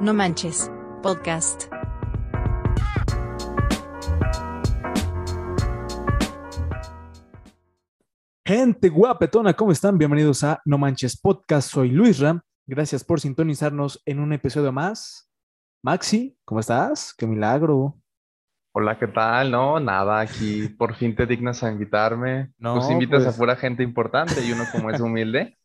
No Manches, podcast. Gente guapetona, ¿cómo están? Bienvenidos a No Manches Podcast. Soy Luis Ram. Gracias por sintonizarnos en un episodio más. Maxi, ¿cómo estás? ¡Qué milagro! Hola, ¿qué tal? No, nada, aquí por fin te dignas a invitarme. No, pues invitas pues- a pura gente importante y uno como es humilde,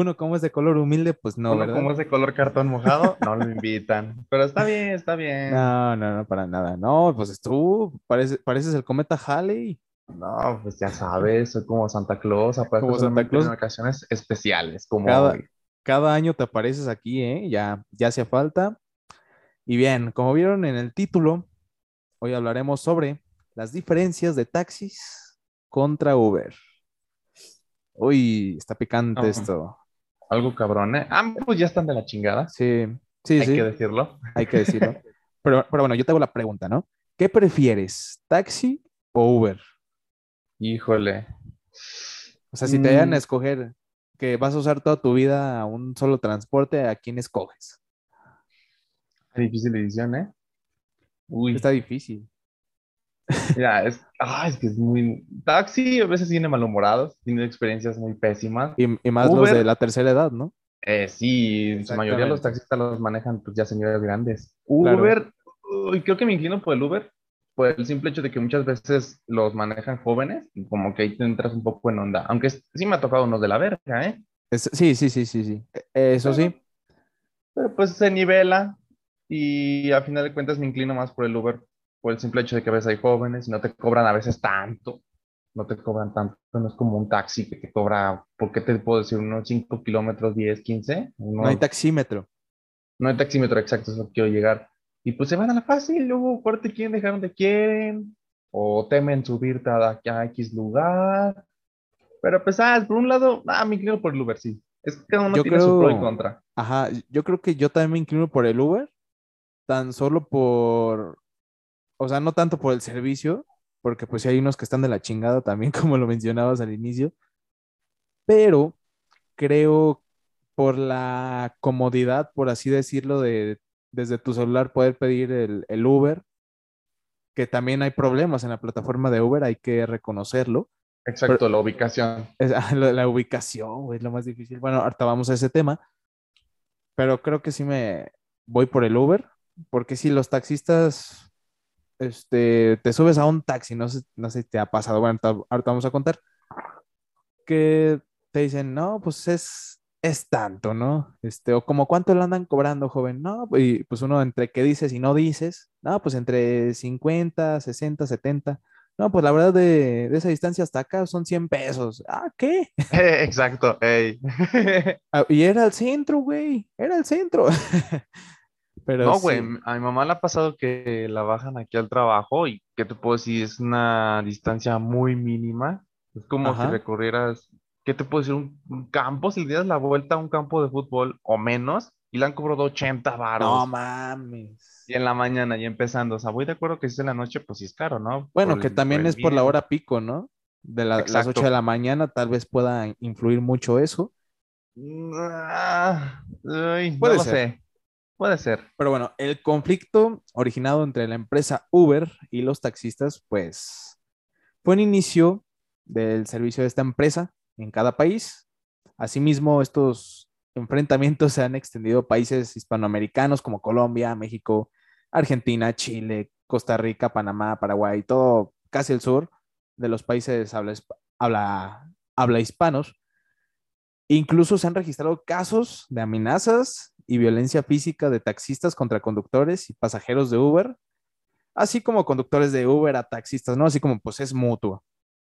Uno, como es de color humilde, pues no, uno ¿verdad? como es de color cartón mojado, no lo invitan. Pero está bien, está bien. No, no, no, para nada. No, pues tú parece- pareces el cometa Halley. No, pues ya sabes, soy como Santa Claus, aparte Como Santa Claus. en ocasiones especiales, como Cada, hoy. cada año te apareces aquí, ¿eh? Ya, ya hacía falta. Y bien, como vieron en el título, hoy hablaremos sobre las diferencias de taxis contra Uber. Uy, está picante esto. Algo cabrón, ¿eh? Pues ya están de la chingada, Sí, sí, hay sí, que decirlo. hay que decirlo. Pero, pero bueno, yo te hago la pregunta, ¿no? ¿Qué prefieres, taxi o Uber? Híjole. O sea, si te dieran Mm. a escoger que vas a usar toda tu vida un solo transporte, ¿a quién escoges? Difícil decisión, ¿eh? Uy, Está difícil. Mira, es, ah, es que es muy... Taxi a veces viene malhumorados, tiene experiencias muy pésimas. Y, y más los de la tercera edad, ¿no? Eh, sí, en su mayoría los taxistas los manejan pues ya señores grandes. Claro. Uber, uy, creo que me inclino por el Uber, por el simple hecho de que muchas veces los manejan jóvenes y como que ahí te entras un poco en onda. Aunque sí me ha tocado unos de la verga, ¿eh? Es- sí, sí, sí, sí, sí. E- Eso sí. Pero pues se nivela y a final de cuentas me inclino más por el Uber, por el simple hecho de que a veces hay jóvenes y no te cobran a veces tanto. No te cobran tanto, no es como un taxi que te cobra, ¿por qué te puedo decir? Unos 5 kilómetros, 10, 15. No hay taxímetro. No hay taxímetro exacto, es lo que quiero llegar. Y pues se van a la fácil, luego corte quieren dejar donde quieren, o temen subirte a, a X lugar. Pero pues, ah, por un lado, ah, me inclino por el Uber, sí. Es que cada uno Yo tiene su pro y contra. Ajá, yo creo que yo también me inclino por el Uber, tan solo por, o sea, no tanto por el servicio, porque pues sí hay unos que están de la chingada también, como lo mencionabas al inicio, pero creo por la comodidad, por así decirlo, de desde tu celular poder pedir el, el Uber, que también hay problemas en la plataforma de Uber, hay que reconocerlo. Exacto, la ubicación. Es- ah, la, la ubicación, es lo más difícil. Bueno, ahorita vamos a ese tema, pero creo que sí me voy por el Uber, porque si los taxistas, este, te subes a un taxi, no sé, no sé si te ha pasado, bueno, ahorita, ahorita vamos a contar, que te dicen, no, pues es, es tanto, ¿no? Este, o como cuánto le andan cobrando, joven, no, y pues uno entre qué dices y no dices, no, pues entre 50, 60, 70. No, pues la verdad de, de esa distancia hasta acá son 100 pesos. Ah, ¿qué? Exacto, ey. Ah, y era el centro, güey. Era el centro. Pero No, sí, güey, a mi mamá le ha pasado que la bajan aquí al trabajo y ¿qué te puedo decir? Es una distancia muy mínima. Es como si Ajá. recorrieras, ¿qué te puedo decir? Un, un campo, si le dieras la vuelta a un campo de fútbol o menos y le han cobrado 80 varos. No mames. Y en la mañana y empezando, o sea, voy de acuerdo que si es en la noche, pues sí es caro, ¿no? Bueno, Por que el- también es por la hora pico, ¿no? De la- las 8 Exacto. de la mañana tal vez pueda influir mucho eso. Ah, ay, no Puede lo ser. sé. Puede ser. Pero bueno, el conflicto originado entre la empresa Uber y los taxistas, pues fue un inicio del servicio de esta empresa en cada país. Asimismo, estos enfrentamientos se han extendido a países hispanoamericanos como Colombia, México, Argentina, Chile, Costa Rica, Panamá, Paraguay, todo casi el sur de los países habla, habla, habla hispanos. Incluso se han registrado casos de amenazas y violencia física de taxistas contra conductores y pasajeros de Uber, así como conductores de Uber a taxistas, ¿no? Así como pues es mutuo.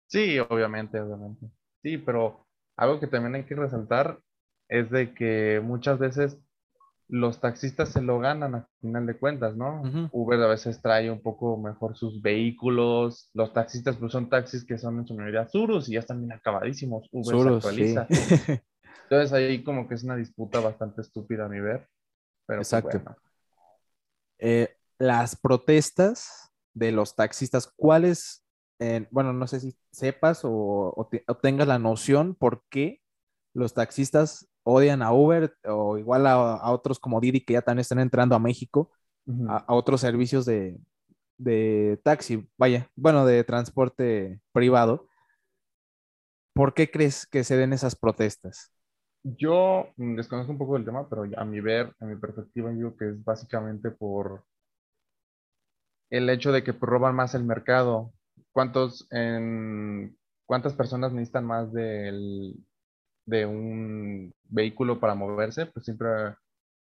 Sí, obviamente, obviamente. Sí, pero algo que también hay que resaltar es de que muchas veces los taxistas se lo ganan a final de cuentas, ¿no? Ujú. Uber a veces trae un poco mejor sus vehículos. Los taxistas, pues son taxis que son en su mayoría Surus y ya están bien acabadísimos. Uber se sí. Entonces ahí como que es una disputa bastante estúpida a mi ver. Pero pues, Exacto. bueno. Eh, las protestas de los taxistas, ¿cuáles? eh, bueno, no sé si sepas o, o te- o tengas la noción por qué los taxistas odian a Uber o igual a, a otros como Didi que ya también están entrando a México, a, a otros servicios de, de taxi, vaya, bueno, de transporte privado. ¿Por qué crees que se den esas protestas? Yo mm, desconozco un poco del tema, pero a mi ver, a mi perspectiva, digo que es básicamente por el hecho de que pues, roban más el mercado. ¿Cuántos, en, ¿Cuántas personas necesitan más del, de un vehículo para moverse? Pues siempre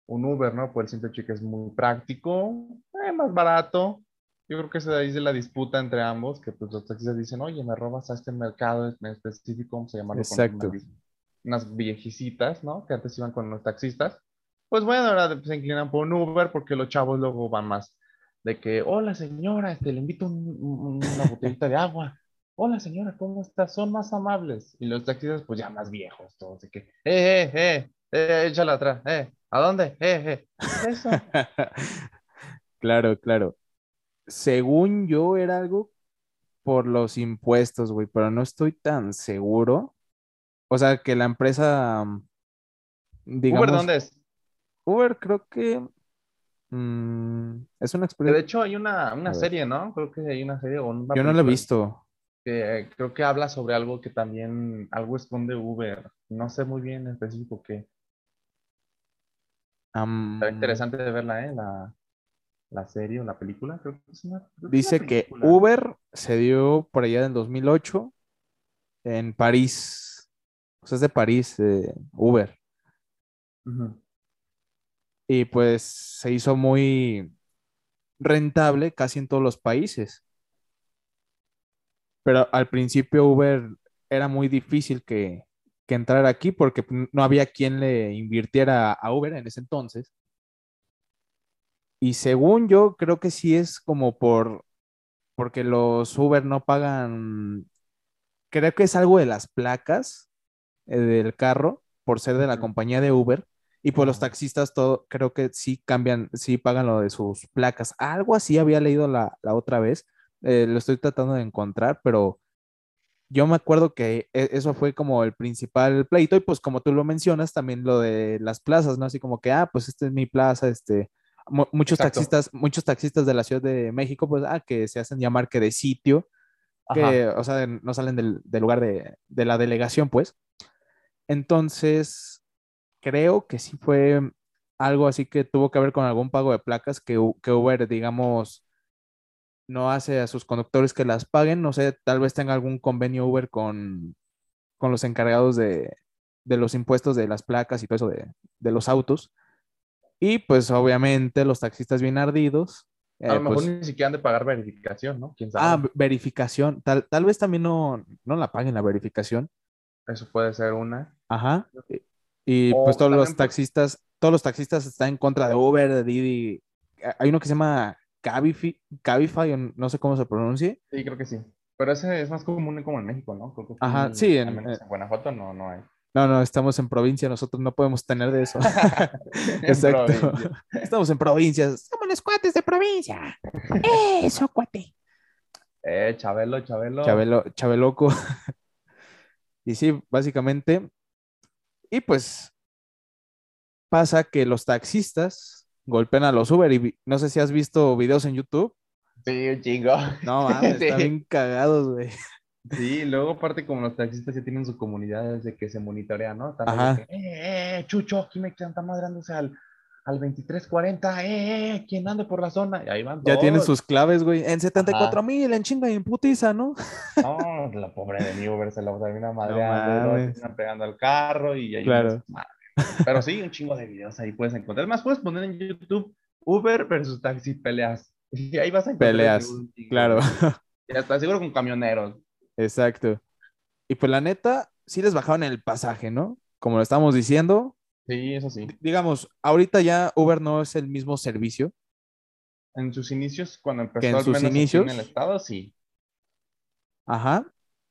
un Uber, ¿no? Por el simple hecho que es muy práctico, eh, más barato. Yo creo que de ahí es la disputa entre ambos, que pues los taxistas dicen, oye, me robas a este mercado en específico, vamos a llamarlo con Exacto. Unas viejecitas, ¿no? Que antes iban con los taxistas. Pues bueno, ahora se inclinan por un Uber porque los chavos luego van más de que, hola señora, este, le invito un- un- una botellita de agua. Hola señora, ¿cómo estás? Son más amables. Y los taxistas, pues ya más viejos, todos de que, eh, eh, eh, eh, échala atrás, eh, ¿a dónde? Eh, eh. Eso. Claro, claro. Según yo era algo por los impuestos, güey, pero no estoy tan seguro. O sea, que la empresa, digamos, ¿Uber dónde es? Uber creo que mm, es una Que de experiencia. hecho hay una, una serie, ¿no? Creo que hay una serie o una Yo no lo he visto. que creo que habla sobre algo que también, algo esconde Uber. No sé muy bien en específico qué. Está interesante de verla, ¿eh? La, la serie o la película. Creo que es una, creo que es una Dice que película. Uber se dio por allá en 2008 en París. O sea, es de París, eh, Uber. Y pues se hizo muy rentable casi en todos los países. Pero al principio Uber era muy difícil que, que entrara aquí porque no había quien le invirtiera a Uber en ese entonces. Y según yo, creo que sí es como por, porque los Uber no pagan, creo que es algo de las placas del carro por ser de la compañía de Uber. Y pues los taxistas todo, creo que sí cambian, sí pagan lo de sus placas. Algo así había leído la, la otra vez. eh, lo estoy tratando de encontrar, pero yo me acuerdo que e- eso fue como el principal pleito. Y pues como tú lo mencionas, también lo de las plazas, ¿no? Así como que, ah, pues esta es mi plaza, este. mu- Muchos Exacto. taxistas, muchos taxistas de la Ciudad de México, pues, ah, que se hacen llamar que de sitio, que, Ajá. o sea, no salen del, del lugar de, de la delegación, pues. Entonces, creo que sí fue algo así que tuvo que ver con algún pago de placas que, Uber, digamos, no hace a sus conductores que las paguen. No sé, tal vez tenga algún convenio Uber con, con los encargados de, de los impuestos de las placas y todo eso de, de los autos. Y pues obviamente los taxistas bien ardidos. A eh, lo mejor pues, ni siquiera han de pagar verificación, ¿no? ¿Quién ah, verificación. Tal, tal vez también no, no la paguen la verificación. Eso puede ser una. Ajá. Y, y, O pues todos los taxistas, todos los taxistas están en contra de Uber, de Didi. Hay uno que se llama Cabify, Cabify, no sé cómo se pronuncie. Sí, creo que sí. Pero ese es más común como en México, ¿no? Creo que Ajá, sí, en- eh. en Guanajuato no, no hay. No, no, estamos en provincia, nosotros no podemos tener de eso. Exacto. provincia. Estamos en provincias. Somos los cuates de provincia. Eso, cuate. Eh, Chabelo, Chabelo. Chabelo, Chabeloco. Y sí, básicamente. Y pues pasa que los taxistas golpean a los Uber y vi- no sé si has visto videos en YouTube. Sí, un chingo. No, mames, Sí. están bien cagados, güey. Sí, luego aparte como los taxistas ya tienen su comunidad desde que se monitorea, ¿no? Ajá. que, eh, eh, Chucho, aquí me están madrándose al, al 2340, eh, eh, ¿quién ande por la zona? Y ahí van Ya tienen sus claves, güey. En 74 mil, en chinga y en putiza, ¿no? No, la pobre de mi Uber se lo termina madreando, se terminan pegando al carro y ahí Claro. Pero sí, un chingo de videos ahí puedes encontrar. Más puedes poner en YouTube Uber versus taxi peleas. Y ahí vas a encontrar Peleas, chingo, claro. Y hasta seguro con camioneros. Exacto. Y pues la neta, sí les bajaron el pasaje, ¿no? Como lo estamos diciendo, Sí, eso sí. D- digamos, ahorita ya Uber no es el mismo servicio. En sus inicios, cuando empezó en al sus menos inicios. en el estado, sí. Ajá.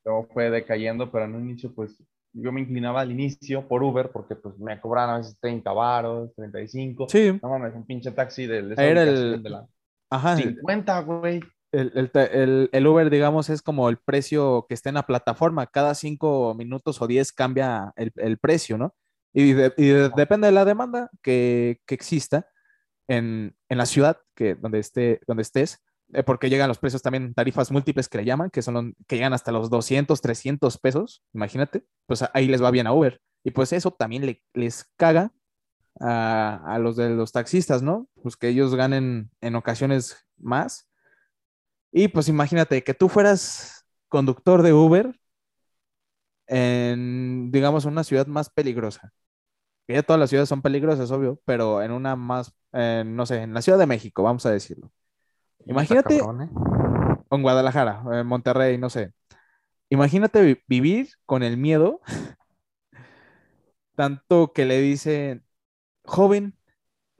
Luego fue decayendo, pero en un inicio, pues, yo me inclinaba al inicio por Uber porque, pues, me cobraban a veces 30 varos, 35. Sí. No mames, un pinche taxi de, de Era el- de la Ajá. 50, güey. El, el el- el Uber, digamos, es como el precio que está en la plataforma. Cada cinco minutos o diez cambia el, el precio, ¿no? Y, de- y de- depende de la demanda que, que exista en, en la ciudad que, donde, esté, donde estés, eh, porque llegan los precios también, tarifas múltiples que le llaman, que son los- que llegan hasta los 200, 300 pesos, imagínate, pues ahí les va bien a Uber. Y pues eso también le- les caga a, a los de los taxistas, ¿no? Pues que ellos ganen en ocasiones más. Y pues imagínate que tú fueras conductor de Uber en, digamos, una ciudad más peligrosa. Que ya todas las ciudades son peligrosas, obvio, pero en una más, eh, no sé, en la Ciudad de México, vamos a decirlo. Imagínate, cabrón, ¿eh? en Guadalajara, en Monterrey, no sé. Imagínate vi- vivir con el miedo, tanto que le dicen, joven,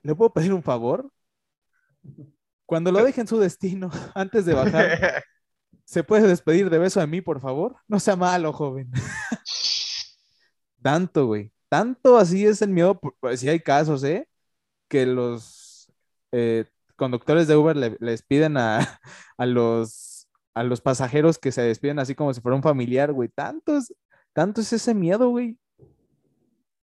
¿le puedo pedir un favor? Cuando lo deje en su destino, antes de bajar, ¿se puede despedir de beso de mí, por favor? No sea malo, joven. Tanto, güey. Tanto así es el miedo. Pues sí hay casos, ¿eh? Que los eh, conductores de Uber le- les piden a, a los, a los pasajeros que se despiden así como si fuera un familiar, güey. Tanto es, tanto es ese miedo, güey.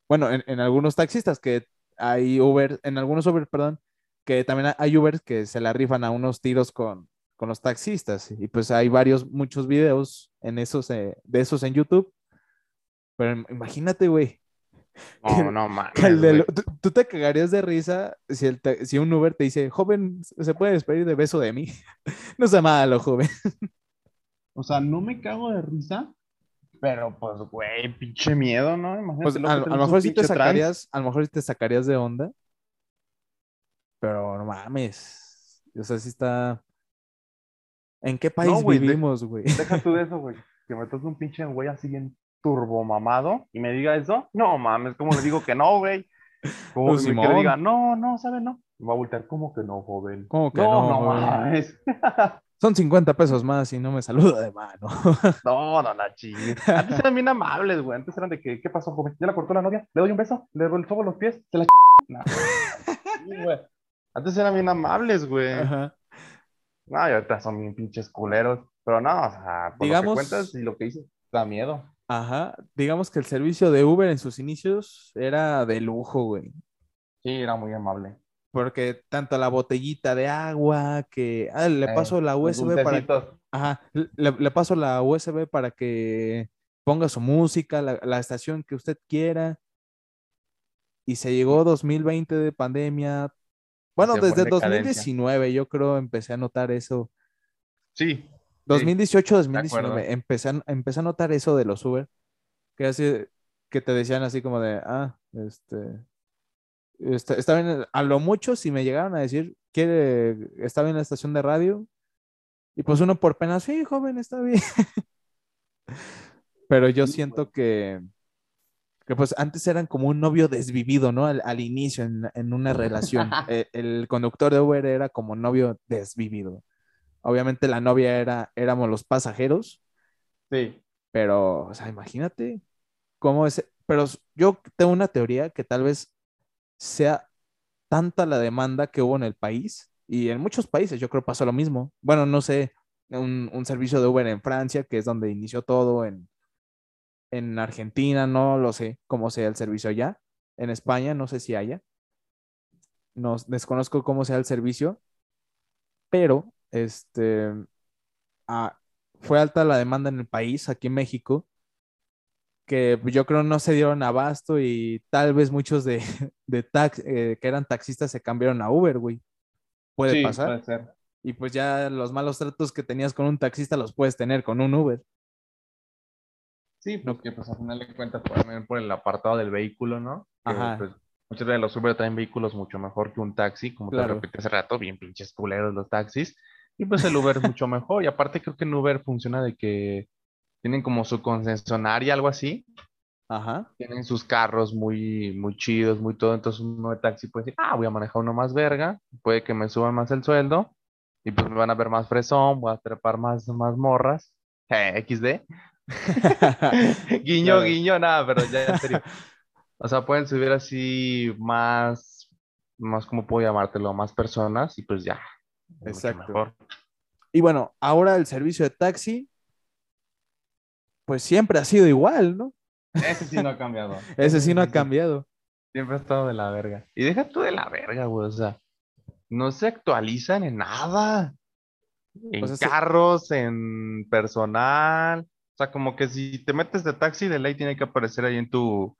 Bueno, en, en algunos taxistas que hay Uber, en algunos Uber, perdón, que también hay Uber que se la rifan a unos tiros con, con los taxistas. Y pues hay varios, muchos videos en esos, eh, de esos en YouTube. Pero im- imagínate, güey, No, no que güey. tú, tú te cagarías de risa si, el si un Uber te dice, joven, ¿se puede despedir de beso de mí? no sea malo, joven. O sea, no me cago de risa, pero pues, güey, pinche miedo, ¿no? Imagínate. Pues a, mejor sí te sacarías, a lo mejor sí te sacarías de onda. Pero no mames. O sea, sí está. ¿En qué país vivimos, güey? Deja tú de eso, güey. Que me toque un pinche güey así bien turbomamado y me diga eso. No mames, ¿cómo le digo que no, güey? Como Pues, que Simón. diga, no, no, ¿sabe? No. Me va a voltear, ¿cómo que no, joven? ¿Cómo que no, no, no, mames. Son 50 pesos más y no me saluda de mano. No, no, la chingue. Antes eran bien amables, güey. Antes eran de que, ¿qué pasó, joven? ¿Ya la cortó la novia? ¿Le doy un beso? ¿Le sobo los pies? ¿Se la ch... No. Antes eran bien amables, güey. Ajá. No, y ahorita son bien pinches culeros. Pero no, o sea, por Digamos- lo que cuentas y lo que dices, da miedo. Ajá. Digamos que el servicio de Uber en sus inicios era de lujo, güey. Sí, era muy amable. Porque tanto la botellita de agua que. Ah, le Eh, paso la USB para. Ajá. Le, le paso la USB para que ponga su música, la, la estación que usted quiera. Y se llegó 2020 de pandemia. Bueno, desde decadencia. 2019 yo creo empecé a notar eso. Sí. 2018, acuerdo. 2019, empecé a, empecé a notar eso de los Uber, que así, que te decían así como de, ah, este, está, está bien, a lo mucho si me llegaron a decir, quiere, está bien la estación de radio, y pues uno por pena, sí, joven, está bien. Pero yo Sí, siento que, que pues antes eran como un novio desvivido, ¿no? Al, al inicio en, en una relación. Eh, el conductor de Uber era como novio desvivido. Obviamente la novia era, éramos los pasajeros, Sí. pero, o sea, imagínate cómo es. Pero yo tengo una teoría que tal vez sea tanta la demanda que hubo en el país y en muchos países, yo creo pasó lo mismo. Bueno, no sé, un, un servicio de Uber en Francia, que es donde inició todo, en, en Argentina, no lo sé cómo sea el servicio allá. En España, no sé si haya. No, desconozco cómo sea el servicio, pero este, ah, fue alta la demanda en el país, aquí en México, que yo creo no se dieron abasto y tal vez muchos de, de tax, eh, que eran taxistas se cambiaron a Uber, güey. Puede Sí, pasar. puede ser. Y pues ya los malos tratos que tenías con un taxista los puedes tener con un Uber. Sí, porque pues al final de cuentas también por el apartado del vehículo, ¿no? Que, Ajá. pues, muchas veces los Uber traen vehículos mucho mejor que un taxi, como Claro. te repetí hace rato, bien pinches culeros los taxis. Y pues el Uber es mucho mejor. Y aparte creo que en Uber funciona de que tienen como su concesionaria, algo así. Ajá. Tienen sus carros muy, muy chidos, muy todo. Entonces uno de taxi puede decir, ah, voy a manejar uno más verga, puede que me suban más el sueldo. Y pues me van a ver más fresón, voy a trepar más, más morras. Eh, XD. Guiño, Claro. guiño, nada, pero ya en serio. O sea, pueden subir así más, más, ¿cómo puedo llamártelo? Más personas y pues ya. Exacto. mejor. Y bueno, ahora el servicio de taxi, pues siempre ha sido igual, ¿no? Ese sí no ha cambiado. Ese sí no ha cambiado. Siempre ha estado de la verga. Y deja tú de la verga, güey. O sea, no se actualizan en nada. En se- carros, en personal. O sea, como que si te metes de taxi, de ley tiene que aparecer ahí en tu,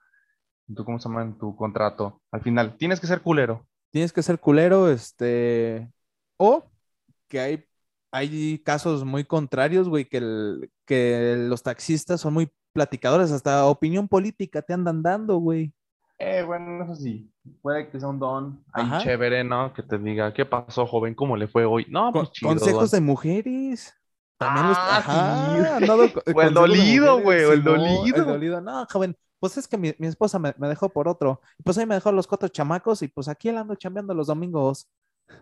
en tu, ¿cómo se llama? En tu contrato. Al final, tienes que ser culero. Tienes que ser culero, este, o que hay, hay casos muy contrarios, güey, que, el- que los taxistas son muy platicadores, hasta opinión política te andan dando, güey. Eh, bueno, eso sí. Puede que sea un don ahí Ajá. chévere, ¿no? Que te diga, ¿qué pasó, joven? ¿Cómo le fue hoy? No, Con- pues chido. consejos don. de mujeres. También los, Ah, ajá, sí. han dado co- O el dolido, güey, o el dolido. El dolido, no, joven, pues es que mi, mi esposa me, me dejó por otro. Pues ahí me dejó los cuatro chamacos y pues aquí él ando chambeando los domingos.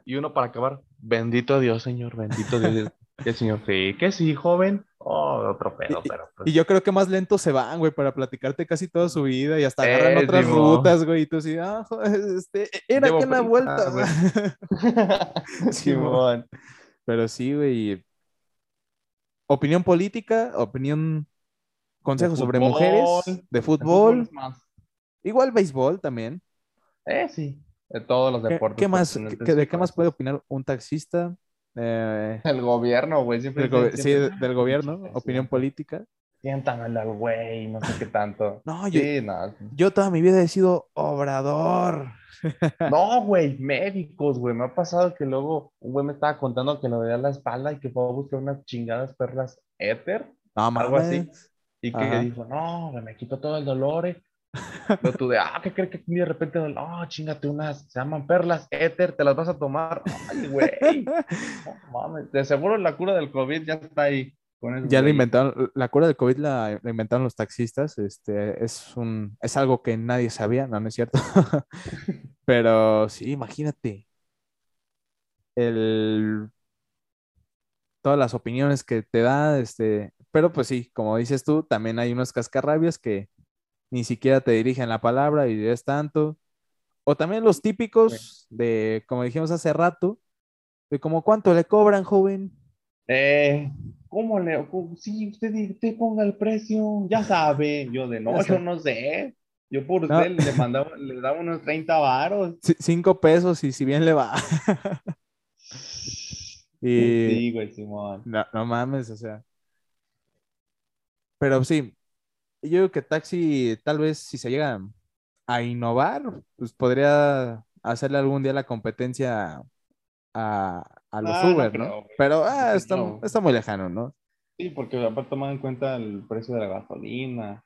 Y uno para acabar, bendito Dios, señor, bendito Dios. ¿Qué señor? Sí, que sí, joven. Oh, otro pedo, Y- pero pues, Y yo creo que más lento se van, güey, para platicarte casi toda su vida y hasta agarran Eh, otras rutas, güey, y tú así, ah, jo- este, era que una vuelta. güey. Simón. Simón. Pero sí, güey. Opinión política, opinión, consejos sobre mujeres, de fútbol fútbol, es más. igual béisbol también. Eh, sí. De todos los ¿Qué, deportes. qué más, qué- de qué más puede opinar un taxista? Eh, El gobierno, güey. Siempre del sí, siempre, del "Ah, gobierno, opinión política. Siéntamelo al güey, no sé qué tanto. No, yo, Sí, no. yo toda mi vida he sido obrador. No, güey, médicos, güey. Me ha pasado que luego un güey me estaba contando que le dolía la espalda y que fue a buscar unas chingadas perlas éter. No, Algo así. Y que Ajá. dijo, no, güey, me quitó todo el dolor. eh". Pero tú de, ah, ¿qué crees que de repente, no, chingate unas, se llaman perlas éter, te las vas a tomar? Ay, güey. No mames, de seguro la cura del COVID ya está ahí. Ya la inventaron, la cura del COVID la, la inventaron los taxistas, este, es un, es algo que nadie sabía, no, no es cierto. Pero sí, imagínate. El, todas las opiniones que te da, este, pero pues sí, como dices tú, también hay unos cascarrabias que ni siquiera te dirigen la palabra y es tanto. O también los típicos de, como dijimos hace rato, de como cuánto le cobran, joven. Eh, ¿cómo le? cómo- sí, usted, usted ponga el precio, ya sabe. Yo de, no, yo no sé. Yo por No. usted le mandaba, le daba unos 30 varos. C- cinco pesos y si bien le va. y Sí, güey, Simón. no, no mames, o sea. Pero sí, yo digo que taxi, tal vez si se llega a innovar, pues podría hacerle algún día la competencia a, a los no Uber, ¿no? Pero ah, está, muy lejano, ¿no? Sí, porque aparte toman en cuenta el precio de la gasolina.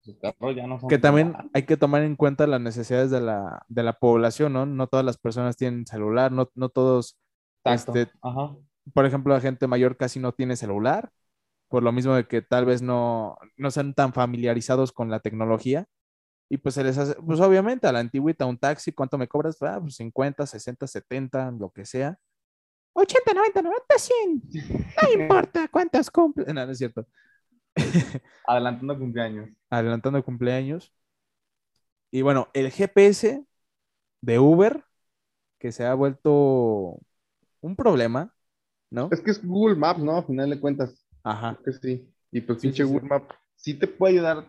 Sus carros ya no son Que también hay que tomar en cuenta las necesidades de la, de la población, ¿no? No todas las personas tienen celular, no, no todos, este, Ajá. por ejemplo, la gente mayor casi no tiene celular, por lo mismo de que tal vez no, no sean tan familiarizados con la tecnología. Y pues se les hace, pues obviamente a la antigüita, un taxi, ¿cuánto me cobras? Ah, pues 50, 60, 70, lo que sea. 80, 90, 90, 100. No importa cuántas cumple. No, no es cierto. Adelantando cumpleaños. Adelantando cumpleaños. Y bueno, el GPS de Uber, que se ha vuelto un problema, ¿no? Es que es Google Maps, ¿no? A final de cuentas. Ajá. Creo que sí. Y pues Sí, pinche sí, sí. Google Maps sí te puede ayudar.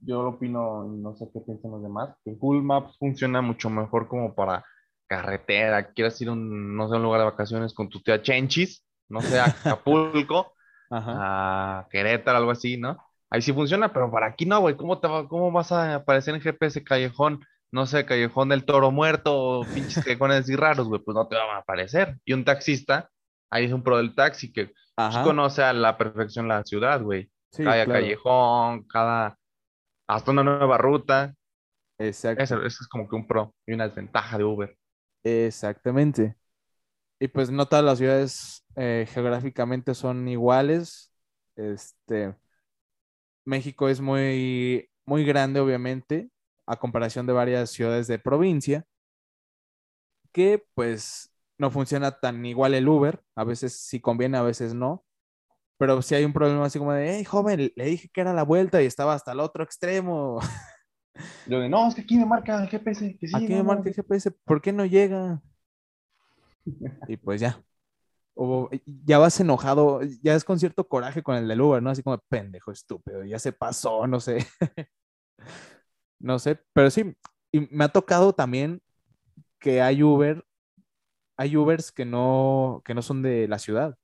Yo lo opino, no sé qué piensan los demás. Que Google Maps funciona mucho mejor como para carretera. Quieres ir a un, no sé, un lugar de vacaciones con tu tía Chenchis, no sé, a Acapulco, Ajá. a Querétaro, algo así, ¿no? Ahí sí funciona, pero para aquí no, güey. ¿Cómo, te va- ¿Cómo vas a aparecer en GPS callejón? No sé, callejón del toro muerto o pinches callejones así raros, güey. Pues no te van a aparecer. Y un taxista, ahí es un pro del taxi que pues, conoce a la perfección la ciudad, güey. Sí, cada claro. callejón, cada hasta una nueva ruta. Exacto. Eso, eso es como que un pro y una desventaja de Uber. Exactamente. Y pues no todas las ciudades eh, geográficamente son iguales. Este, México es muy, muy grande, obviamente, a comparación de varias ciudades de provincia, que pues no funciona tan igual el Uber. A veces sí conviene, a veces no. Pero si hay un problema así como de, hey, joven, le dije que era la vuelta y estaba hasta el otro extremo. Yo de, no, es que aquí me marca el GPS. Que sí, Aquí no, me no". marca el GPS, ¿por qué no llega? Y pues ya. o ya vas enojado, ya es con cierto coraje con el del Uber, ¿no? Así como pendejo estúpido, ya se pasó, no sé. no sé, pero sí, y me ha tocado también que hay Uber, hay Ubers que no, que no son de la ciudad,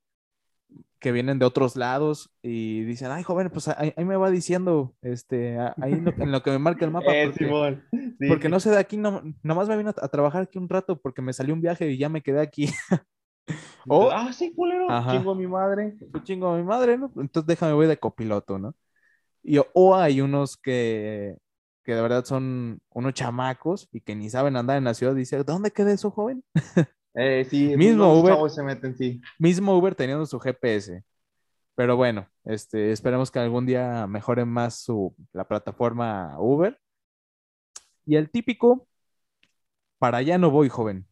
que vienen de otros lados y dicen, ay, joven, pues ahí, ahí me va diciendo, este, ahí en lo, en lo que me marca el mapa, Eh, porque, Simón. Sí, porque sí. no sé de aquí, no, nomás me vino a, a trabajar aquí un rato porque me salió un viaje y ya me quedé aquí. o- Ah, sí, culero. Ajá. Chingo a mi madre. Yo chingo a mi madre, ¿no? Entonces déjame voy de copiloto, ¿no? Y, o hay unos que, que de verdad son unos chamacos y que ni saben andar en la ciudad. Dice, ¿dónde queda eso, joven? Eh, sí, Mismo Uber. se meten, sí. Mismo Uber teniendo su GPS. Pero bueno, este, esperemos que algún día mejore más su, la plataforma Uber. Y el típico, para allá no voy, joven.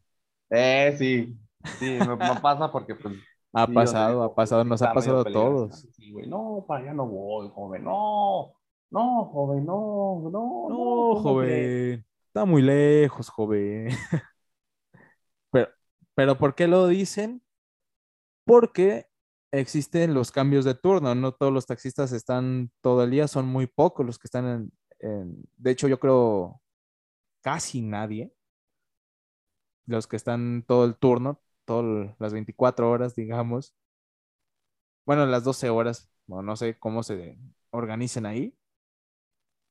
Eh, sí. Sí, me, me pasa porque, pues. Ha sí, pasado, ha pasado, nos ha pasado a todos. Sí, güey, no, para allá no voy, joven. No, no, joven, no, no, no. Joven, está muy lejos, joven. Pero, ¿por qué lo dicen? Porque existen los cambios de turno, no todos los taxistas están todo el día, son muy pocos los que están en, en- de hecho yo creo casi nadie, los que están todo el turno, todas las 24 horas, digamos, bueno, las 12 horas, no sé cómo se organicen ahí,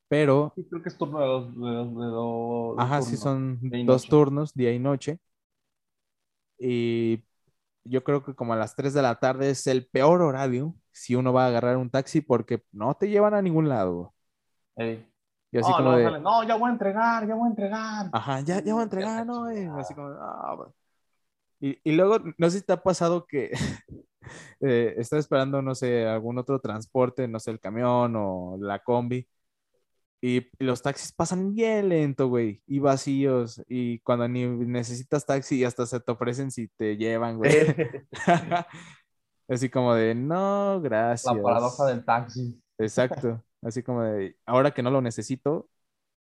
pero Sí, creo que es turno de dos. De dos, de dos Ajá, sí son dos turnos, día y noche. Y yo creo que como a las 3 de la tarde es el peor horario si uno va a agarrar un taxi porque no te llevan a ningún lado. Ey. Y así no, como luego de, no, ya voy a entregar, ya voy a entregar. ajá, ya, ya voy a entregar, ¿no? Chingada. así como, "Ah, va". Y, y luego, no sé si te ha pasado que eh, estás esperando, no sé, algún otro transporte, no sé, el camión o la combi. Y, los taxis pasan bien lento, güey, y vacíos. Y cuando ni necesitas taxi, hasta se te ofrecen si te llevan, güey. Así como de, no, gracias. La paradoja del taxi. Exacto. Así como de, ahora que no lo necesito,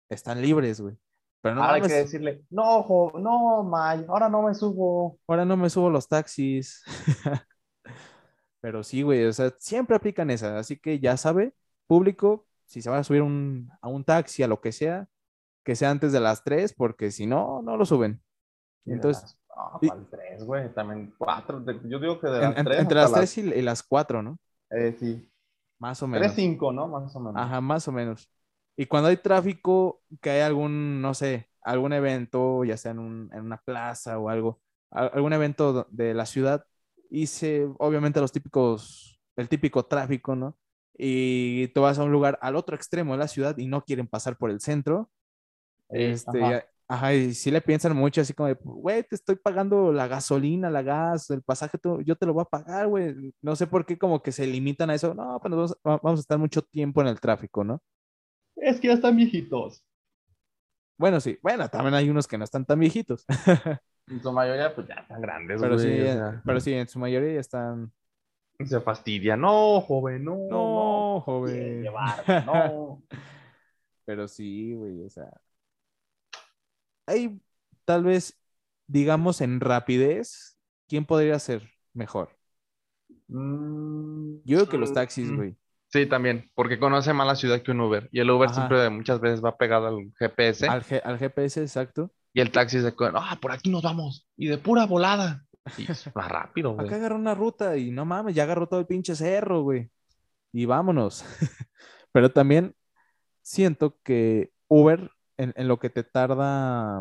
están libres, güey. Pero no ahora hay mames, que decirle, no, jo, no, May, ahora no me subo. ahora no me subo los taxis. Pero sí, güey, o sea, siempre aplican esa. Así que ya sabe, público, si se va a subir un- a un taxi, a lo que sea, que sea antes de las 3, porque si no, no lo suben. Entonces, no, y- ¿cuál tres, güey? También cuatro. de- yo digo que de las en- tres entre hasta las 3 y, y las 4, ¿no? Eh, sí. Más o menos. cinco, ¿no? Más o menos. Ajá, más o menos. Y cuando hay tráfico, que hay algún, no sé, algún evento, ya sea en, un- en una plaza o algo, algún evento de la ciudad, y se, obviamente los típicos, el típico tráfico, ¿no? Y tú vas a un lugar al otro extremo de la ciudad y no quieren pasar por el centro, Eh, este, ajá. ajá, y si le piensan mucho así como de, güey, te estoy pagando la gasolina, la gas, el pasaje, tú- yo te lo voy a pagar, güey. No sé por qué como que se limitan a eso. No, pues nos vamos, va- vamos a estar mucho tiempo en el tráfico, ¿no? Es que ya están viejitos. Bueno, sí, bueno, también hay unos que no están tan viejitos, En su mayoría, pues ya están grandes, pero sí, güey, o eh, sea, pero sí, en su mayoría ya están, se fastidia. No, joven, no, no, no. quiere joven. no. Pero sí, güey, o sea, hay tal vez, digamos, en rapidez, ¿quién podría ser mejor? Mm, Yo creo que los taxis, mm, güey. Sí, también, porque conoce más la ciudad que un Uber. Y el Uber Ajá. siempre muchas veces va pegado al GPS. Al, G- al GPS, exacto. Y el taxi se ah, por aquí nos vamos. Y de pura volada. Y es más rápido, güey. Acá agarró una ruta y no mames, ya agarró todo el pinche cerro, güey. Y vámonos. Pero también siento que Uber, en, en lo que te tarda,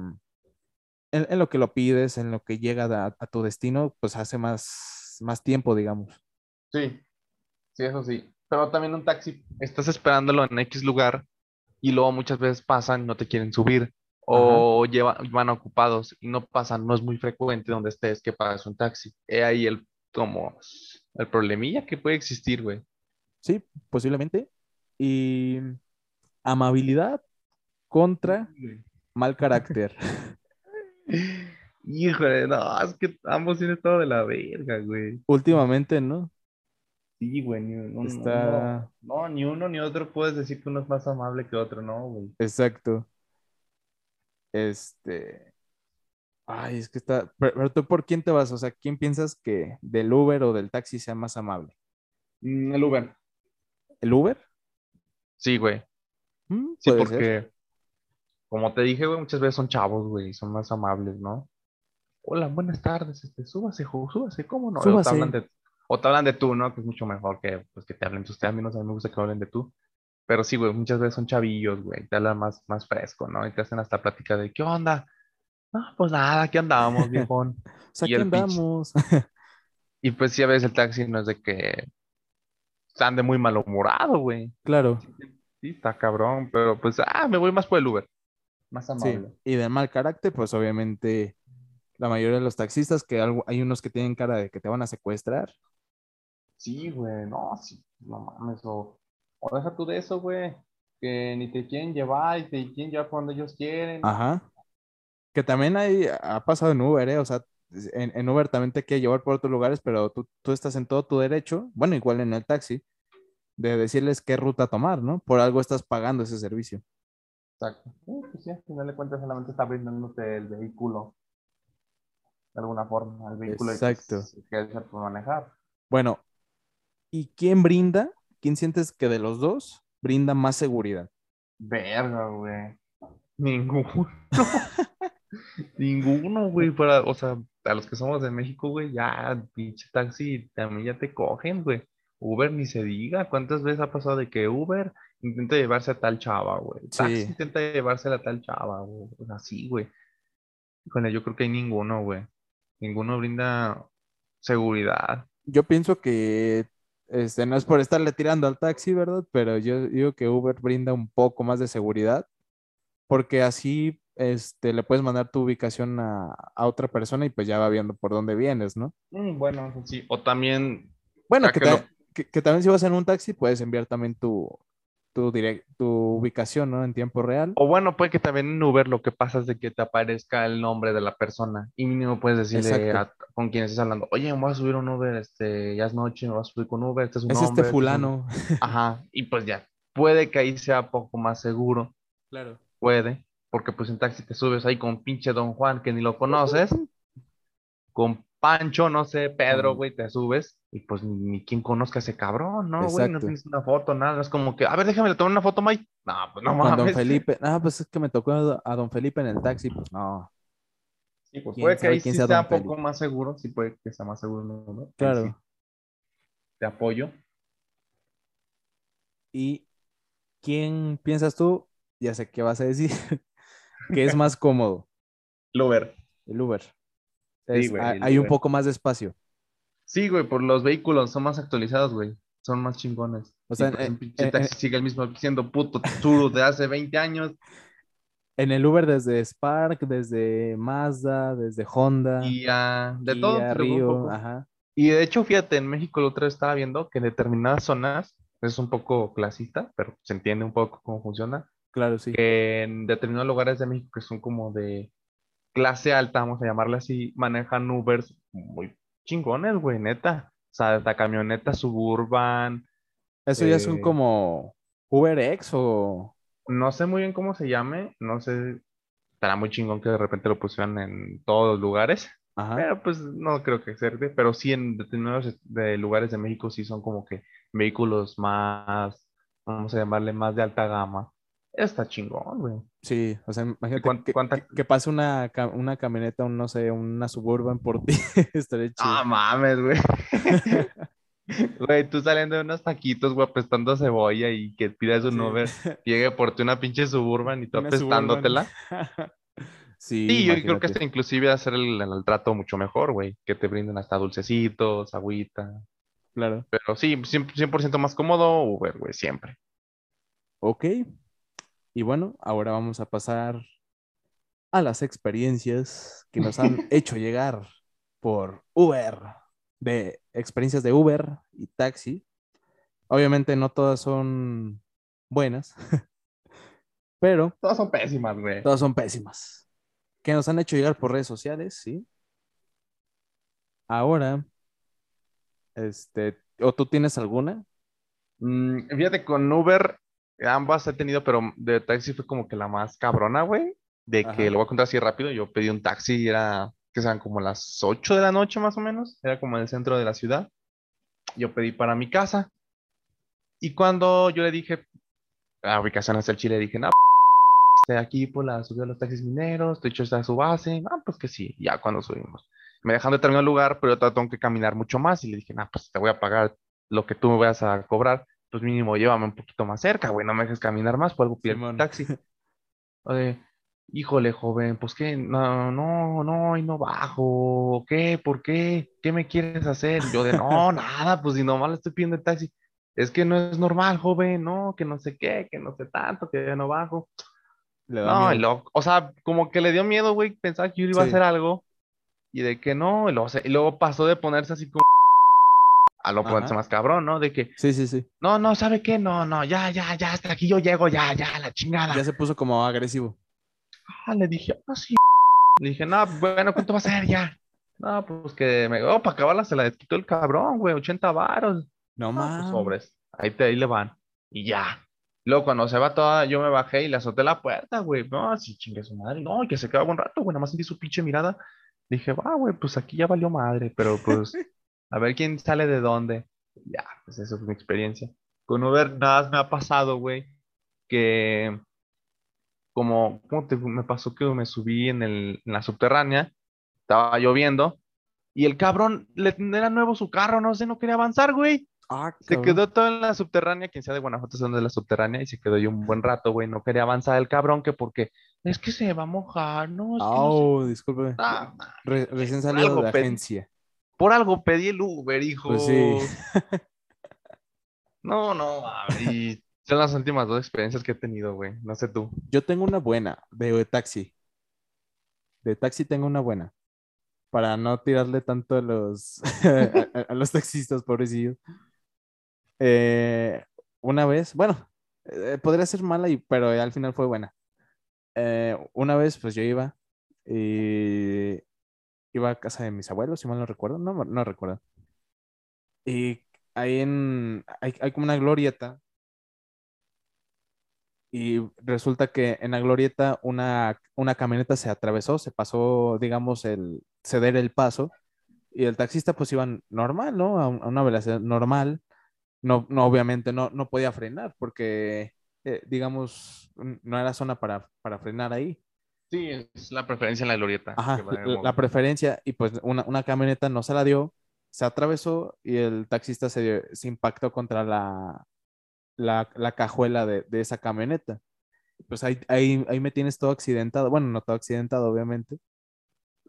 en, en lo que lo pides, en lo que llega a, a tu destino, pues hace más, más tiempo, digamos. Sí, sí, eso sí. Pero también un taxi, estás esperándolo en X lugar y luego muchas veces pasan y no te quieren subir o lleva- van ocupados y no pasan, no es muy frecuente donde estés que pagas un taxi. He ahí el, como, el problemilla que puede existir, güey. Sí, posiblemente. Y amabilidad contra mal carácter. Híjole, no, es que ambos tienen todo de la verga, güey. Últimamente, ¿no? Sí, güey, ni, Está- no, no, ni uno ni otro puedes decir que uno es más amable que otro, no, güey. Exacto. Este. Ay, es que está. Pero, pero tú, ¿por quién te vas? O sea, ¿quién piensas que del Uber o del taxi sea más amable? Mm, el Uber. ¿El Uber? Sí, güey. Mm, Sí, ser. porque, como te dije, güey, muchas veces son chavos, güey, son más amables, ¿no? Hola, buenas tardes, este, súbase, jo- súbase, ¿cómo no? O te Súbase. hablan de, o te hablan de tú, ¿no? Que es mucho mejor que, pues, que te hablen tus términos, a mí me gusta que hablen de tú. Pero sí, güey, muchas veces son chavillos, güey, te hablan más, más fresco, ¿no? Y te hacen hasta plática de, ¿qué onda? No, pues nada, aquí andamos, viejón. O sea, aquí andamos. Y pues sí, a veces el taxi no es de que ande muy malhumorado, güey. claro. Sí, está cabrón, pero pues, ah, me voy más por el Uber. Más Sí. amable. Y de mal carácter, pues obviamente la mayoría de los taxistas, que algo, hay unos que tienen cara de que te van a secuestrar. Sí, güey, no, sí, no mames, o, o deja tú de eso, güey, que ni te quieren llevar y te quieren llevar por donde ellos quieren. Ajá. Que también hay, ha pasado en Uber, ¿eh? O sea, en, en Uber también te quiere llevar por otros lugares, pero tú, tú estás en todo tu derecho, bueno, igual en el taxi, de decirles qué ruta tomar, ¿no? Por algo estás pagando ese servicio. Exacto. Sí, pues sí, al final de cuentas solamente está brindándote el vehículo, de alguna forma, el vehículo Exacto. que es por manejar. Bueno, ¿y quién brinda? ¿Quién sientes que de los dos brinda más seguridad? Verga, güey. Ninguno. Ninguno, güey, para, o sea, a los que somos de México, güey, ya, pinche taxi, también ya te cogen, güey. Uber ni se diga, ¿cuántas veces ha pasado de que Uber intenta llevarse a tal chava, güey? Taxi Sí. intenta llevarse a tal chava, güey. O sea, sí, güey. Híjole, yo creo que hay ninguno, güey. Ninguno brinda seguridad. Yo pienso que, este, no es por estarle tirando al taxi, ¿verdad? Pero yo digo que Uber brinda un poco más de seguridad, porque así, este, le puedes mandar tu ubicación a, a otra persona y pues ya va viendo por dónde vienes, ¿no? Mm, bueno, sí. O también, Bueno, que, que lo- que- que también si vas en un taxi, puedes enviar también tu, tu, direct- tu ubicación, ¿no? En tiempo real. o bueno, puede que también en Uber lo que pasa es de que te aparezca el nombre de la persona y mínimo puedes decirle a- con quien estés hablando, oye, me voy a subir un Uber, este, ya es noche, me voy a subir con Uber, este es un Es hombre, este este es un-". fulano. Ajá, y pues ya, puede que ahí sea poco más seguro, Claro. puede, porque pues en taxi te subes ahí con pinche Don Juan que ni lo conoces, con Pancho, no sé, Pedro, güey, te subes y pues ni, ni quien conozca a ese cabrón, ¿no, güey? No tienes una foto, nada, es como que, a ver, déjame le tomar una foto, Mike. No, pues no Con Don mames. Felipe. Ah, pues es que me tocó a Don Felipe en el taxi, pues no. Sí, pues ¿Quién puede que ahí sí sea un poco más seguro, sí puede que sea más seguro, ¿no? Claro. te apoyo. ¿Y quién piensas tú? Ya sé qué vas a decir. que es más cómodo, Lover. el Uber. Sí, güey, hay, el hay un Uber. poco más de espacio. Sí, güey, por los vehículos son más actualizados, güey. Son más chingones. O sea, en- pinche taxi sigue el mismo siendo puto Tsuru de hace 20 años. En el Uber desde Spark, desde Mazda, desde Honda, Y ah, de todo. un Río, ajá. Y de hecho, fíjate, en México la otra vez estaba viendo que en determinadas zonas, es un poco clasista, pero se entiende un poco cómo funciona, Claro, sí. que en determinados lugares de México que son como de clase alta, vamos a llamarle así, manejan Ubers muy chingones, güey, neta. O sea, hasta camionetas suburban, Eso ya son eh, como UberX o... no sé muy bien cómo se llame, no sé, estará muy chingón que de repente lo pusieran en todos los lugares, Ajá. pero pues no creo que sirve, pero sí en determinados de lugares de México sí son como que vehículos más, vamos a llamarle más de alta gama. Está chingón, güey. Sí, o sea, imagínate que, cuánta- que- pase una, una camioneta, un, no sé, una Suburban por ti. Estaría chido. Ah, mames, güey. Güey, tú saliendo de unos taquitos, güey, apestando cebolla y que pidas un Sí. Uber, llegue por ti una pinche Suburban y tú Una Suburban. apestándotela. Sí, Sí, yo creo que hasta inclusive hacer el, el trato mucho mejor, güey, que te brinden hasta dulcecitos, agüita. Claro. Pero sí, 100%, 100% más cómodo, Uber, güey, siempre. Ok. Y bueno, ahora vamos a pasar a las experiencias que nos han hecho llegar por Uber, de experiencias de Uber y taxi. Obviamente no todas son buenas, pero Todas son pésimas, güey. todas son pésimas. Que nos han hecho llegar por redes sociales, ¿sí? Ahora, este, ¿o tú tienes alguna? Mm, fíjate, con Uber, ambas he tenido, pero de taxi fue como que la más cabrona, güey. de Ajá. que lo voy a contar así rápido. Yo pedí un taxi y era, que sean como las 8 de la noche más o menos. Era como en el centro de la ciudad. Yo pedí para mi casa. Y cuando yo le dije, la ubicación hasta el Chile, dije, no, estoy aquí por la subida de los taxis mineros, de hecho está a su base. Ah, pues que sí, ya cuando subimos. Me dejan determinado lugar, pero yo tengo que caminar mucho más. Y le dije, no, pues te voy a pagar lo que tú me vayas a cobrar. Pues mínimo llévame un poquito más cerca, güey, no me dejes caminar más, por algo pido el taxi. Oye, híjole, joven, pues qué, no, no, no, y no bajo, ¿qué? ¿Por qué? ¿Qué me quieres hacer? Yo de, no, nada, pues si nomás le estoy pidiendo el taxi. Es que no es normal, joven, no, que no sé qué, que no sé tanto, que ya no bajo. Le No, y miedo. luego, o sea, como que le dio miedo, güey, pensaba que yo iba a Sí. hacer algo y de que no, y luego, y luego pasó de ponerse así como a lo ponerse Ajá. más cabrón, ¿no? De que, Sí, sí, sí. no, no, ¿sabe qué? No, no, ya, ya, ya, hasta aquí yo llego, ya, ya, la chingada. Ya se puso como agresivo. Ah, le dije, ah, sí. Le dije, no, bueno, ¿cuánto va a ser ya? No, pues que me, oh, para acabarla se la quitó el cabrón, güey, 80 varos. No No, pues más. sobres. Ahí, te, ahí le van. Y ya. Luego cuando se va toda, yo me bajé y le azoté la puerta, güey. No, así chingue su madre. No, y que se quedaba un rato, güey. Nada más sentí su pinche mirada. Dije, va, güey, pues aquí ya valió madre. Pero pues, a ver quién sale de dónde. Ya, pues eso fue mi experiencia. Con Uber nada más me ha pasado, güey, que como, ¿cómo te, me pasó que me subí en, el, en la subterránea? Estaba lloviendo. Y el cabrón, le era nuevo su carro, no sé, no quería avanzar, güey. Ah, Se quedó todo en la subterránea, quien sea de Guanajuato son de la subterránea, y se quedó ahí un buen rato, güey. No quería avanzar el cabrón, que porque es que se va a mojar, no, es que no sé. Oh, disculpe. Ah, Re- recién salido de pedí- agencia. Por algo pedí el Uber, hijo. Pues sí. No, no, y son las últimas dos experiencias que he tenido, güey. No sé tú. Yo tengo una buena de taxi. De taxi tengo una buena. Para no tirarle tanto a los, a- a los taxistas, pobrecillos. Eh, una vez, bueno, eh, podría ser mala, y, pero al final fue buena. Eh, una vez, pues yo iba y iba a casa de mis abuelos, si mal no recuerdo, no, no recuerdo. Y ahí en, hay, hay como una glorieta y resulta que en la glorieta una, una camioneta se atravesó, se pasó, digamos, el ceder el paso y el taxista pues iba normal, ¿no? A, un- a una velocidad normal. No, no, obviamente no, no podía frenar porque, eh, digamos, no era zona para, para frenar ahí. Sí, es la preferencia en la glorieta. Ajá, la, preferencia y pues una, una camioneta no se la dio, se atravesó y el taxista se, dio- se impactó contra la, la, la cajuela de, de esa camioneta. Pues ahí, ahí, ahí me tienes todo accidentado. Bueno, no todo accidentado, obviamente.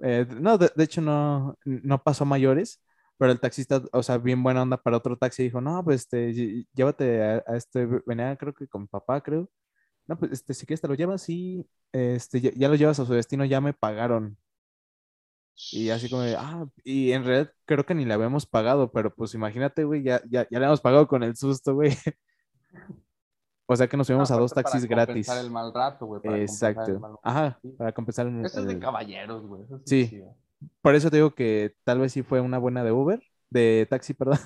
Eh, no, de, de hecho no, no pasó a mayores, pero el taxista, o sea, bien buena onda para otro taxi, dijo, no, pues este, ll- llévate a, a este, venía creo que con mi papá, creo. No, pues este, si quieres te lo llevas y este, ya, ya lo llevas a su destino, ya me pagaron. Y así como ah, y en realidad creo que ni le habíamos pagado, pero pues imagínate, güey, ya, ya, ya le habíamos pagado con el susto, güey. O sea que nos subimos a dos para taxis gratis. compensar el mal rato, güey. para el Exacto. mal- Ajá, para compensar el- Eso es de el- caballeros, güey. eso Sí. Por eso te digo que tal vez sí fue una buena de Uber, de taxi, perdón.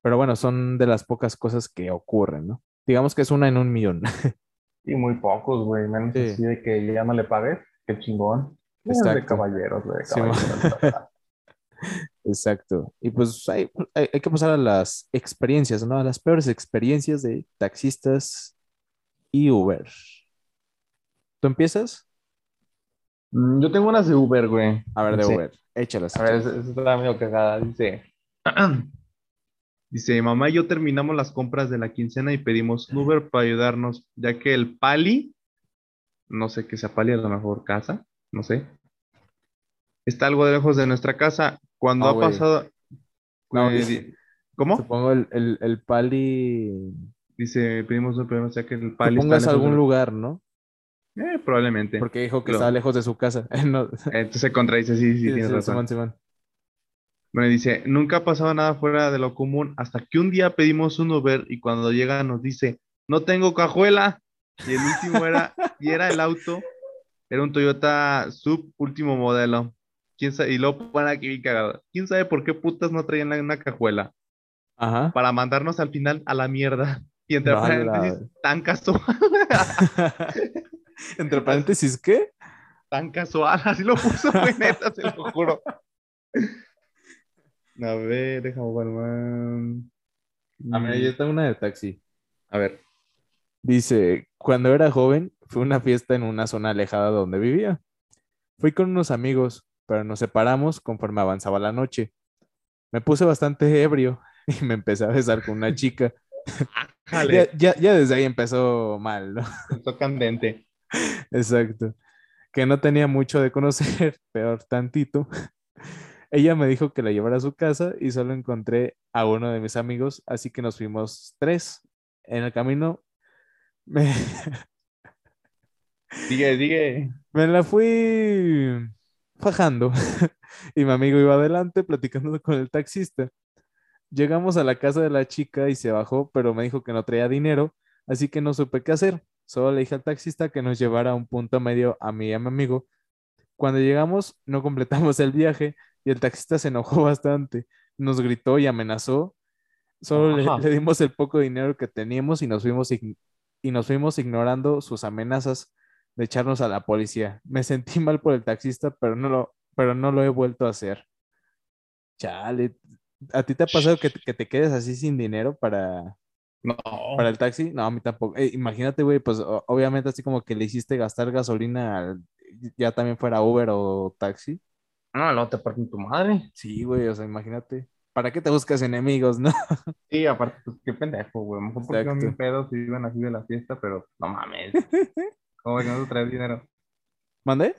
Pero bueno, son de las pocas cosas que ocurren, ¿no? Digamos que es una en un millón. Y muy pocos, güey. Menos Sí. así de que ya no le pagues. Qué chingón. Es de caballeros, güey. Sí. Exacto. Y pues hay, hay, hay que pasar a las experiencias, ¿no? A las peores experiencias de taxistas y Uber. ¿Tú empiezas? Mm, Yo tengo unas de Uber, güey. A ver, de Sí. Uber. Échalas. A ver, esa está medio cagada. Dice. Dice, mamá y yo terminamos las compras de la quincena y pedimos un Uber para ayudarnos, ya que el Pali, no sé qué sea Pali, a lo mejor casa, no sé, está algo de lejos de nuestra casa. Cuando Ah, ha pasado... No, eh, dice- ¿Cómo? Supongo el, el, el pali. Dice, pedimos un Uber, ya que el Pali está Supongas lejos de algún lugar, ¿no? Eh, probablemente. Porque dijo que Lo- estaba lejos de su casa. No. Entonces se contradice, sí, sí, Sí, tienes sí, razón. Simón, Simón. Bueno, dice, nunca ha pasado nada fuera de lo común hasta que un día pedimos un Uber y cuando llega nos dice, no tengo cajuela. Y el último era, y era el auto, era un Toyota Sub último modelo. ¿Quién sabe? Y luego pone aquí bien cagado. ¿Quién sabe por qué putas no traían una cajuela? Ajá. Para mandarnos al final a la mierda. Y entre paréntesis, tan casual. Entre paréntesis, ¿qué? tan casual, así lo puso, güey, neta, se lo juro. A ver, déjame ver, man. A ver, yo tengo una de taxi. A ver. Dice, cuando era joven, fue una fiesta en una zona alejada donde vivía. Fui con unos amigos, pero nos separamos conforme avanzaba la noche. Me puse bastante ebrio y me empecé a besar con una chica. Ya, ya, ya desde ahí empezó mal, ¿no? esto candente. Exacto. Que no tenía mucho de conocer, peor tantito. Ella me dijo que la llevara a su casa y solo encontré a uno de mis amigos, así que nos fuimos tres. En el camino me, Sigue, sigue. me la fui fajando y mi amigo iba adelante platicando con el taxista. Llegamos a la casa de la chica y se bajó, pero me dijo que no traía dinero, así que no supe qué hacer. Solo le dije al taxista que nos llevara a un punto medio a mí y a mi amigo. Cuando llegamos, no completamos el viaje y el taxista se enojó bastante. Nos gritó y amenazó. Solo le, dimos el poco dinero que teníamos y nos fuimos, y nos fuimos ignorando sus amenazas de echarnos a la policía. Me sentí mal por el taxista, pero no lo, pero no lo he vuelto a hacer. Chale, ¿a ti te ha pasado que, te- que te quedes así sin dinero para, No. para el taxi? No, a mí tampoco. Eh, imagínate, güey, pues obviamente así como que le hiciste gastar gasolina, al- ya también fuera Uber o taxi. No, no te parten tu madre. Sí, güey, o sea, imagínate. ¿Para qué te buscas enemigos, no? Sí, aparte, pues qué pendejo, güey. Mejor porque bien Exacto. pedos y iban así de la fiesta, pero no mames. ¿Cómo que no te traes dinero? ¿Mandé?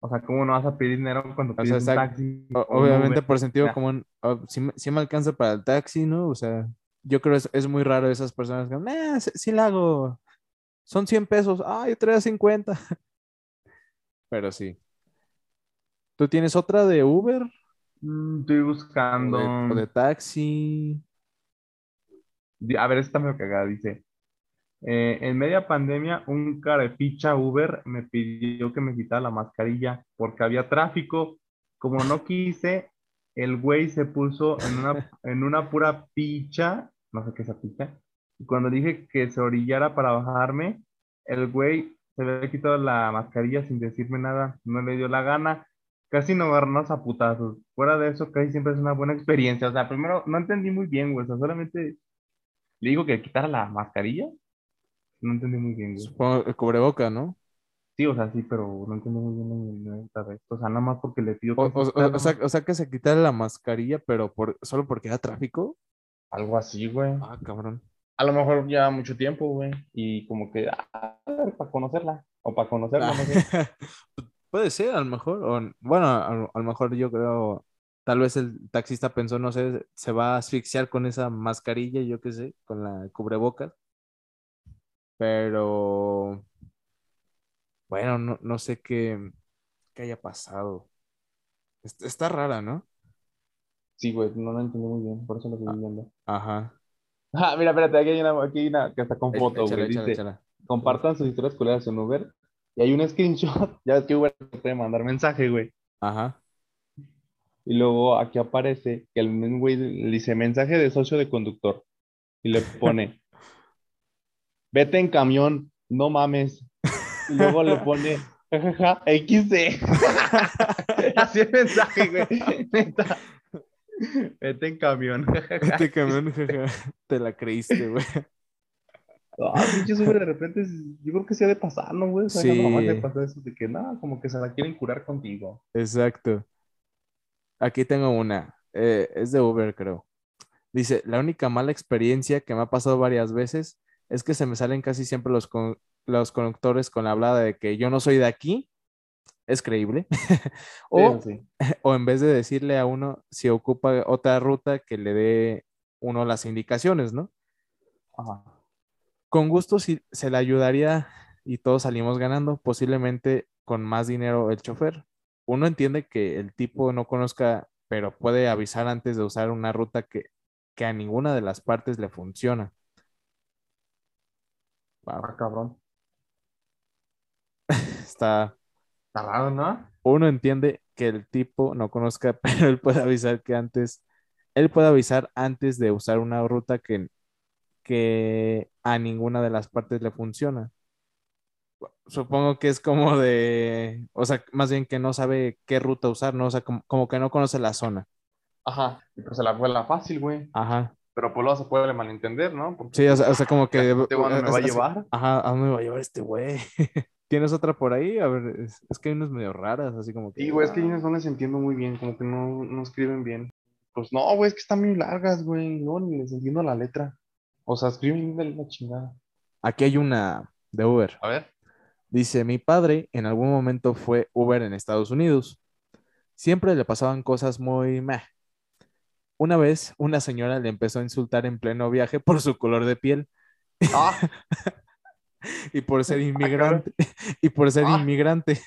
O sea, ¿cómo no vas a pedir dinero cuando O sea, pides un exacto. taxi? Un obviamente por sentido común, o- sí, me- me alcanza para el taxi, ¿no? O sea, yo creo es, es muy raro esas personas que, "Eh, sí, sí la hago, son 100 pesos, ah, yo traía 50. Pero sí. ¿Tú tienes otra de Uber? Mm, Estoy ¿O buscando. de, o de taxi? A ver, esta me cagada, dice. eh, en media pandemia, un carepicha Uber me pidió que me quitara la mascarilla porque había tráfico. Como no quise, el güey se puso en una, en una pura picha, no sé qué es esa picha, y cuando dije que se orillara para bajarme, el güey se había quitado la mascarilla sin decirme nada, no le dio la gana. Casi no agarrarnos a putazos. Fuera de eso, casi siempre es una buena experiencia. O sea, primero, no entendí muy bien, güey. O sea, solamente le digo que quitara la mascarilla. No entendí muy bien, güey. Supongo el cubreboca, ¿no? Sí, o sea, sí, pero no entendí muy bien de esto. O sea, nada más porque le pido O, que o- o- sea, o sea que se quitara la mascarilla, pero por, solo porque era tráfico. algo así, güey. Ah, cabrón. A lo mejor ya mucho tiempo, güey. Y como que, ah, para conocerla. O para conocerla, no sé. Puede ser, a lo mejor. O, bueno, a, a lo mejor yo creo, tal vez el taxista pensó, no sé, se va a asfixiar con esa mascarilla, yo qué sé, con la cubrebocas. Pero, bueno, no, no sé qué, qué haya pasado. Es- Está rara, ¿no? Sí, güey, no lo entendí muy bien. Por eso lo estoy viendo. Ajá. Ah, mira, espérate, aquí hay una, aquí hay una que está con foto, güey. Dice, compartan sus historias culeras en Uber. Y hay un screenshot. Ya ves que Uber puede mandar mensaje, güey. Ajá. Y luego aquí aparece que el mismo güey le dice mensaje de socio de conductor. Y le pone, vete en camión, no mames. Y luego le pone, jajaja, XD. Así el mensaje, güey. Neta. Vete en camión. Este camión, jaja, te la creíste, güey. Ah, Uber de repente, yo creo que sí ha de pasar, ¿no, güey? O sea, Sí. nomás le pasa eso de que, nada, como que se la quieren curar contigo. Exacto. Aquí tengo una. eh, es de Uber, creo. Dice, la única mala experiencia que me ha pasado varias veces es que se me salen casi siempre los, con- los conductores con la hablada de que yo no soy de aquí. Es creíble. o, Sí, sí. o en vez de decirle a uno si ocupa otra ruta, que le dé uno las indicaciones, ¿no? Ajá. Con gusto si se le ayudaría y todos salimos ganando, posiblemente con más dinero el chofer. Uno entiende que el tipo no conozca, pero puede avisar antes de usar una ruta que, que a ninguna de las partes le funciona. Wow, Ah, cabrón. está. Está raro, ¿no? Uno entiende que el tipo no conozca, pero él puede avisar que antes, él puede avisar antes de usar una ruta que, que a ninguna de las partes le funciona. supongo que es como de, o sea, más bien que no sabe qué ruta usar, ¿no? O sea, como, como que no conoce la zona. Ajá. Y pues se la vuela fácil, güey. Ajá. Pero pues luego se puede malentender, ¿no? Porque Sí, o sea, o sea, como que... sé dónde me va a llevar. Ajá, ¿a dónde me va a llevar este güey? ¿Tienes otra por ahí? A ver, es, es que hay unas medio raras, así como que... Sí, güey, es que ah, no les entiendo muy bien, como que no, no escriben bien. Pues no, güey, es que están muy largas, güey. No, ni les entiendo la letra. O sea, escriben de la chingada. Aquí hay una de Uber. A ver. Dice, mi padre en algún momento fue Uber en Estados Unidos. Siempre le pasaban cosas muy meh. Una vez, una señora le empezó a insultar en pleno viaje por su color de piel Ah, y por ser cabrón. inmigrante. y por ser Ah. inmigrante.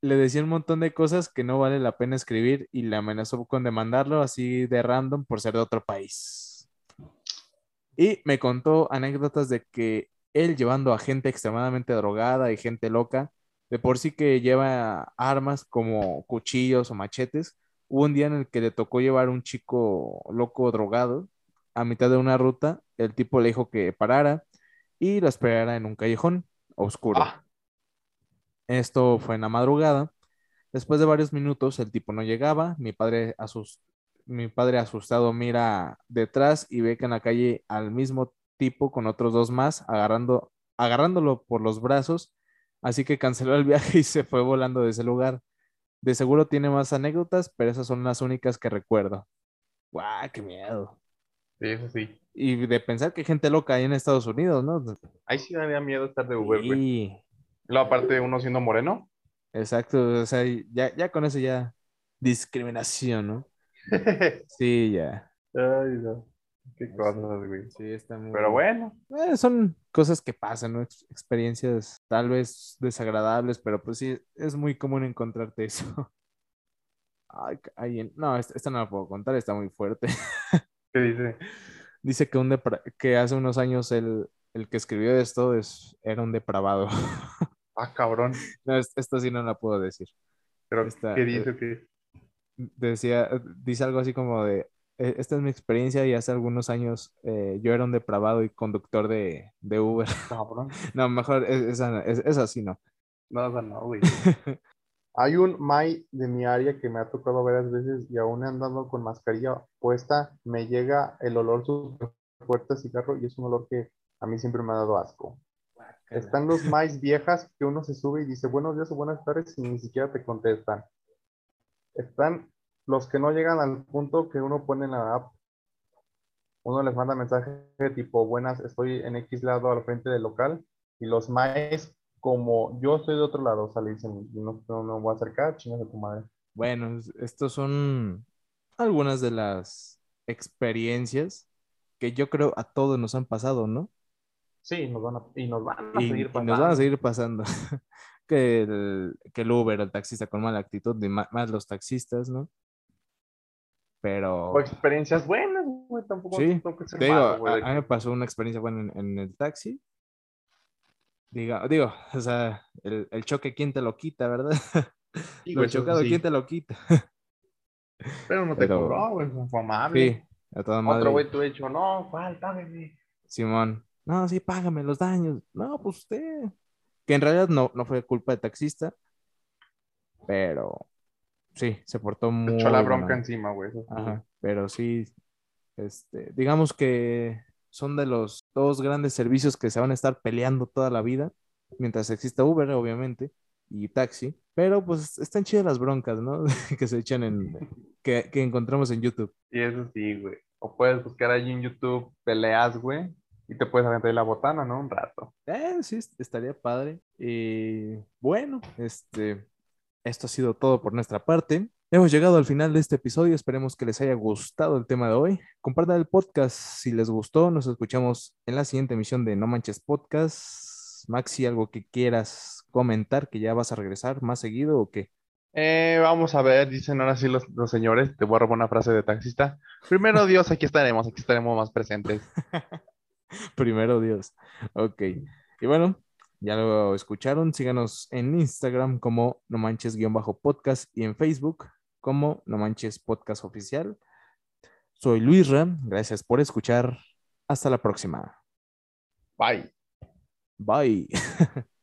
Le decía un montón de cosas que no vale la pena escribir y le amenazó con demandarlo así de random por ser de otro país. Y me contó anécdotas de que él llevando a gente extremadamente drogada y gente loca, de por sí que lleva armas como cuchillos o machetes, hubo un día en el que le tocó llevar un chico loco drogado a mitad de una ruta, el tipo le dijo que parara y lo esperara en un callejón oscuro. ah, Esto fue en la madrugada. Después de varios minutos, el tipo no llegaba. Mi padre, asus- mi padre asustado mira detrás y ve que en la calle al mismo tipo con otros dos más, agarrando, agarrándolo por los brazos. Así que canceló el viaje y se fue volando de ese lugar. De seguro tiene más anécdotas, pero esas son las únicas que recuerdo. ¡Guau, qué miedo! sí, eso sí. Y de pensar que hay gente loca ahí en Estados Unidos, ¿no? Ahí sí daría miedo estar de Uber, güey. Sí, Luego, aparte, uno siendo moreno. exacto. O sea, ya, ya con eso ya discriminación, ¿no? Sí, ya. Ay, no. Qué cosas, güey. Sí, está muy... Pero bueno, Eh, son cosas que pasan, ¿no? Ex- experiencias tal vez desagradables, pero pues sí, es muy común encontrarte eso. Ay, no, esta, esta no la puedo contar, está muy fuerte. ¿qué dice? Dice que, un depra- que hace unos años el, el que escribió esto es, era un depravado. Ah, cabrón. No, es- esto sí no la puedo decir. Pero, Está- ¿qué dice? ¿Qué? Decía, dice algo así como de, "Eh, esta es mi experiencia y hace algunos años eh, yo era un depravado y conductor de, de Uber. No, mejor es- esa, es, esa sí no. No, o sea, no, güey. Hay un Mai de mi área que me ha tocado varias veces y aún andando con mascarilla puesta, me llega el olor súper fuerte a cigarro y es un olor que a mí siempre me ha dado asco. Están los Mais viejas que uno se sube y dice buenos días o buenas tardes y ni siquiera te contestan. Están los que no llegan al punto que uno pone en la app. Uno les manda mensaje tipo buenas, estoy en X lado al frente del local y los Mais como yo estoy de otro lado, o sea, le dicen, no, no, no voy a acercar, chingas a tu madre. Bueno, es- estos son algunas de las experiencias que yo creo a todos nos han pasado, ¿no? Sí, nos van a, y nos van a Y, seguir y pasando. nos van a seguir pasando. Que el, que el Uber, el taxista con mala actitud, y más los taxistas, ¿no? Pero, O experiencias buenas, güey, tampoco Sí, ser te digo, malo, a, güey, a mí me pasó una experiencia buena en, en el taxi. Diga, digo, o sea, el, el choque, ¿quién te lo quita, verdad? Sí, Lo chocado, sí. ¿quién te lo quita? Pero no te Pero- cobró, güey, fue amable. Sí, a toda madre. Otro güey ha dicho, no, ¿cuál? Págame. Simón, no, sí, págame los daños. No, pues usted. Que en realidad no, no fue culpa del taxista, pero sí, se portó muy echó la bronca onda. encima, güey. sí. Ajá, pero sí, este, digamos que son de los dos grandes servicios que se van a estar peleando toda la vida, mientras exista Uber, obviamente, y taxi, pero pues están chidas las broncas, ¿no? que se echan en, que, que encontramos en YouTube. Y eso sí, güey. O puedes buscar allí en YouTube peleas, güey, y te puedes aventar ahí la botana, ¿no? Un rato. Eh, sí, est- estaría padre. Y bueno, este, esto ha sido todo por nuestra parte. Hemos llegado al final de este episodio. Esperemos que les haya gustado el tema de hoy. Compartan el podcast si les gustó. Nos escuchamos en la siguiente emisión de No Manches Podcast. Maxi, algo que quieras comentar, que ya vas a regresar más seguido o qué? Eh, vamos a ver, dicen ahora sí los, los señores. Te voy a robar una frase de taxista. Primero Dios, aquí estaremos, aquí estaremos más presentes. Primero Dios. Ok. Y bueno, ya lo escucharon. Síganos en Instagram como No Manches-podcast y en Facebook como No Manches Podcast Oficial. Soy Luis Ram. Gracias por escuchar. Hasta la próxima. Bye. Bye.